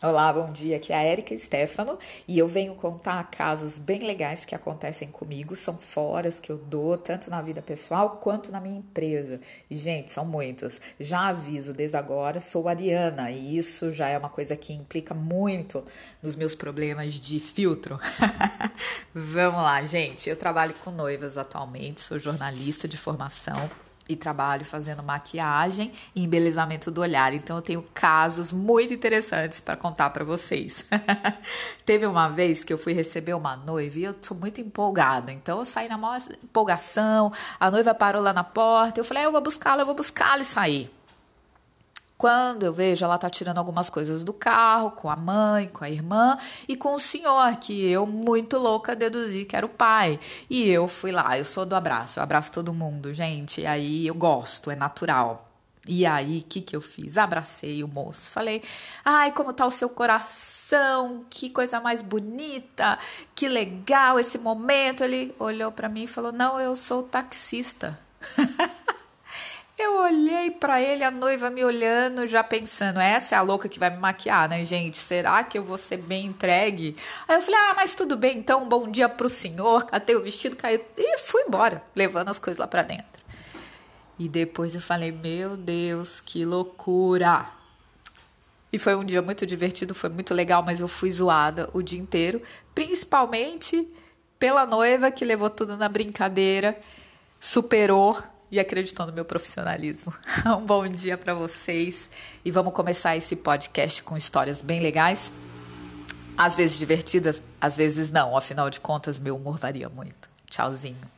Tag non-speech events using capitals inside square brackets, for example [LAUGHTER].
Olá, bom dia. Aqui é a Erika Stefano e eu venho contar casos bem legais que acontecem comigo. São foras que eu dou, tanto na vida pessoal quanto na minha empresa. E, gente, são muitos. Já aviso desde agora, sou ariana e isso já é uma coisa que implica muito nos meus problemas de filtro. [LAUGHS] Vamos lá, gente. Eu trabalho com noivas atualmente, sou jornalista de formação e trabalho fazendo maquiagem e embelezamento do olhar. Então eu tenho casos muito interessantes para contar para vocês. [LAUGHS] Teve uma vez que eu fui receber uma noiva e eu sou muito empolgada. Então eu saí na maior empolgação, a noiva parou lá na porta, eu falei: ah, "Eu vou buscá-la, eu vou buscá-la" e saí. Quando eu vejo, ela tá tirando algumas coisas do carro, com a mãe, com a irmã e com o senhor, que eu, muito louca, deduzi que era o pai. E eu fui lá, eu sou do abraço, eu abraço todo mundo, gente. Aí eu gosto, é natural. E aí, o que, que eu fiz? Abracei o moço. Falei, ai, como tá o seu coração? Que coisa mais bonita, que legal esse momento. Ele olhou para mim e falou: Não, eu sou taxista. [LAUGHS] Olhei para ele, a noiva me olhando, já pensando, essa é a louca que vai me maquiar, né, gente? Será que eu vou ser bem entregue? Aí eu falei, ah, mas tudo bem, então, bom dia pro senhor. Catei o vestido, caiu e fui embora, levando as coisas lá para dentro. E depois eu falei, meu Deus, que loucura! E foi um dia muito divertido, foi muito legal, mas eu fui zoada o dia inteiro, principalmente pela noiva que levou tudo na brincadeira, superou e acreditou no meu profissionalismo. [LAUGHS] Um bom dia para vocês e vamos começar esse podcast com histórias bem legais. Às vezes divertidas, às vezes não, afinal de contas, meu humor varia muito. Tchauzinho.